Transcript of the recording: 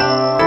Música